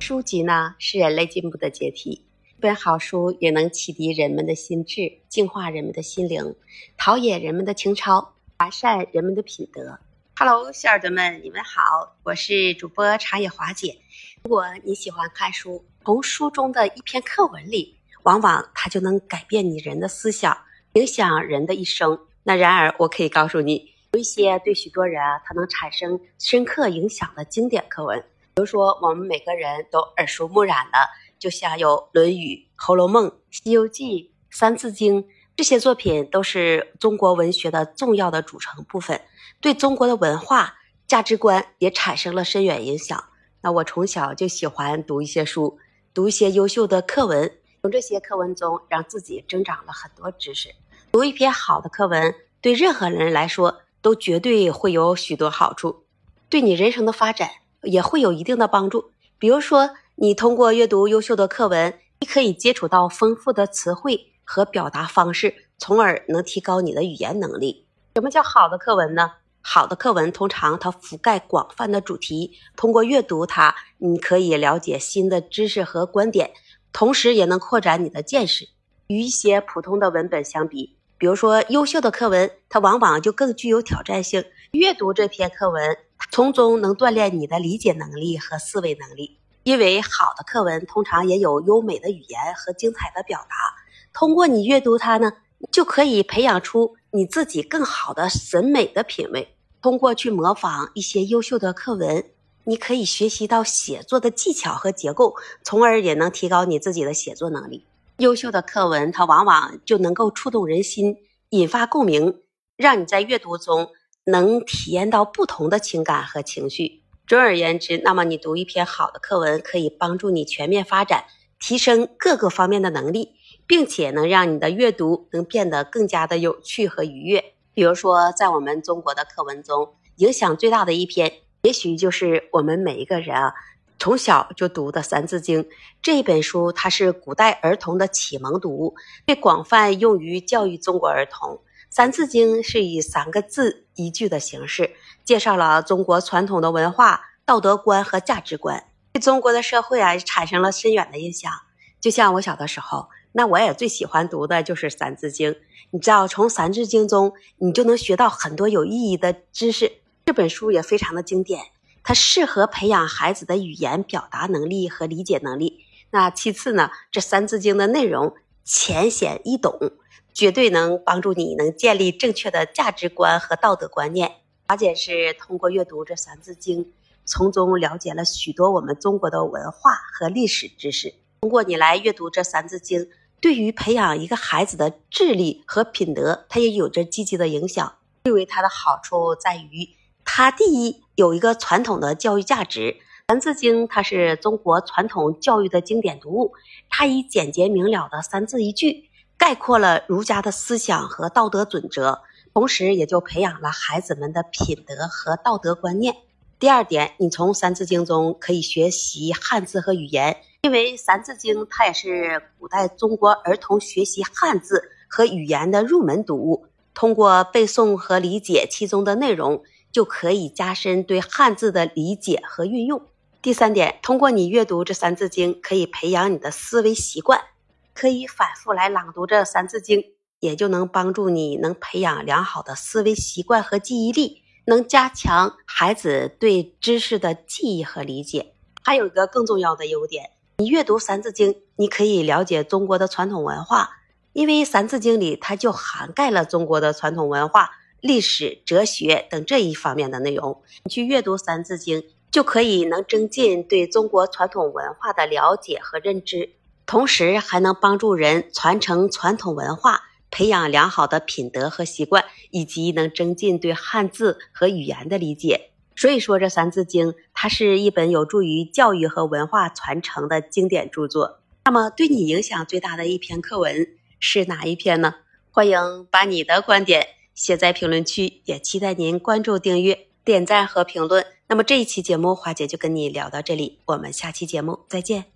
书籍呢是人类进步的阶梯，一本好书也能启迪人们的心智，净化人们的心灵，陶冶人们的情操，完善人们的品德。Hello，小耳朵们，你们好，我是主播茶野华姐。如果你喜欢看书，从书中的一篇课文里，往往它就能改变你人的思想，影响人的一生。那然而，我可以告诉你，有一些对许多人啊，它能产生深刻影响的经典课文。比如说，我们每个人都耳熟目染的，就像有《论语》《红楼梦》《西游记》《三字经》这些作品，都是中国文学的重要的组成部分，对中国的文化价值观也产生了深远影响。那我从小就喜欢读一些书，读一些优秀的课文，从这些课文中让自己增长了很多知识。读一篇好的课文，对任何人来说都绝对会有许多好处，对你人生的发展。也会有一定的帮助。比如说，你通过阅读优秀的课文，你可以接触到丰富的词汇和表达方式，从而能提高你的语言能力。什么叫好的课文呢？好的课文通常它覆盖广泛的主题，通过阅读它，你可以了解新的知识和观点，同时也能扩展你的见识。与一些普通的文本相比，比如说优秀的课文，它往往就更具有挑战性。阅读这篇课文。从中能锻炼你的理解能力和思维能力，因为好的课文通常也有优美的语言和精彩的表达。通过你阅读它呢，就可以培养出你自己更好的审美的品味。通过去模仿一些优秀的课文，你可以学习到写作的技巧和结构，从而也能提高你自己的写作能力。优秀的课文，它往往就能够触动人心，引发共鸣，让你在阅读中。能体验到不同的情感和情绪。总而言之，那么你读一篇好的课文，可以帮助你全面发展、提升各个方面的能力，并且能让你的阅读能变得更加的有趣和愉悦。比如说，在我们中国的课文中，影响最大的一篇，也许就是我们每一个人啊从小就读的《三字经》这本书。它是古代儿童的启蒙读物，被广泛用于教育中国儿童。《三字经》是以三个字一句的形式，介绍了中国传统的文化、道德观和价值观，对中国的社会啊产生了深远的影响。就像我小的时候，那我也最喜欢读的就是《三字经》。你知道，从《三字经》中你就能学到很多有意义的知识。这本书也非常的经典，它适合培养孩子的语言表达能力和理解能力。那其次呢，这《三字经》的内容浅显易懂。绝对能帮助你能建立正确的价值观和道德观念。华姐是通过阅读这《三字经》，从中了解了许多我们中国的文化和历史知识。通过你来阅读这《三字经》，对于培养一个孩子的智力和品德，它也有着积极的影响。因为它的好处在于，它第一有一个传统的教育价值，《三字经》它是中国传统教育的经典读物，它以简洁明了的三字一句。概括了儒家的思想和道德准则，同时也就培养了孩子们的品德和道德观念。第二点，你从《三字经》中可以学习汉字和语言，因为《三字经》它也是古代中国儿童学习汉字和语言的入门读物。通过背诵和理解其中的内容，就可以加深对汉字的理解和运用。第三点，通过你阅读这《三字经》，可以培养你的思维习惯。可以反复来朗读这《三字经》，也就能帮助你能培养良好的思维习惯和记忆力，能加强孩子对知识的记忆和理解。还有一个更重要的优点，你阅读《三字经》，你可以了解中国的传统文化，因为《三字经》里它就涵盖了中国的传统文化、历史、哲学等这一方面的内容。你去阅读《三字经》，就可以能增进对中国传统文化的了解和认知。同时还能帮助人传承传统文化，培养良好的品德和习惯，以及能增进对汉字和语言的理解。所以说，这《三字经》它是一本有助于教育和文化传承的经典著作。那么，对你影响最大的一篇课文是哪一篇呢？欢迎把你的观点写在评论区，也期待您关注、订阅、点赞和评论。那么这一期节目，花姐就跟你聊到这里，我们下期节目再见。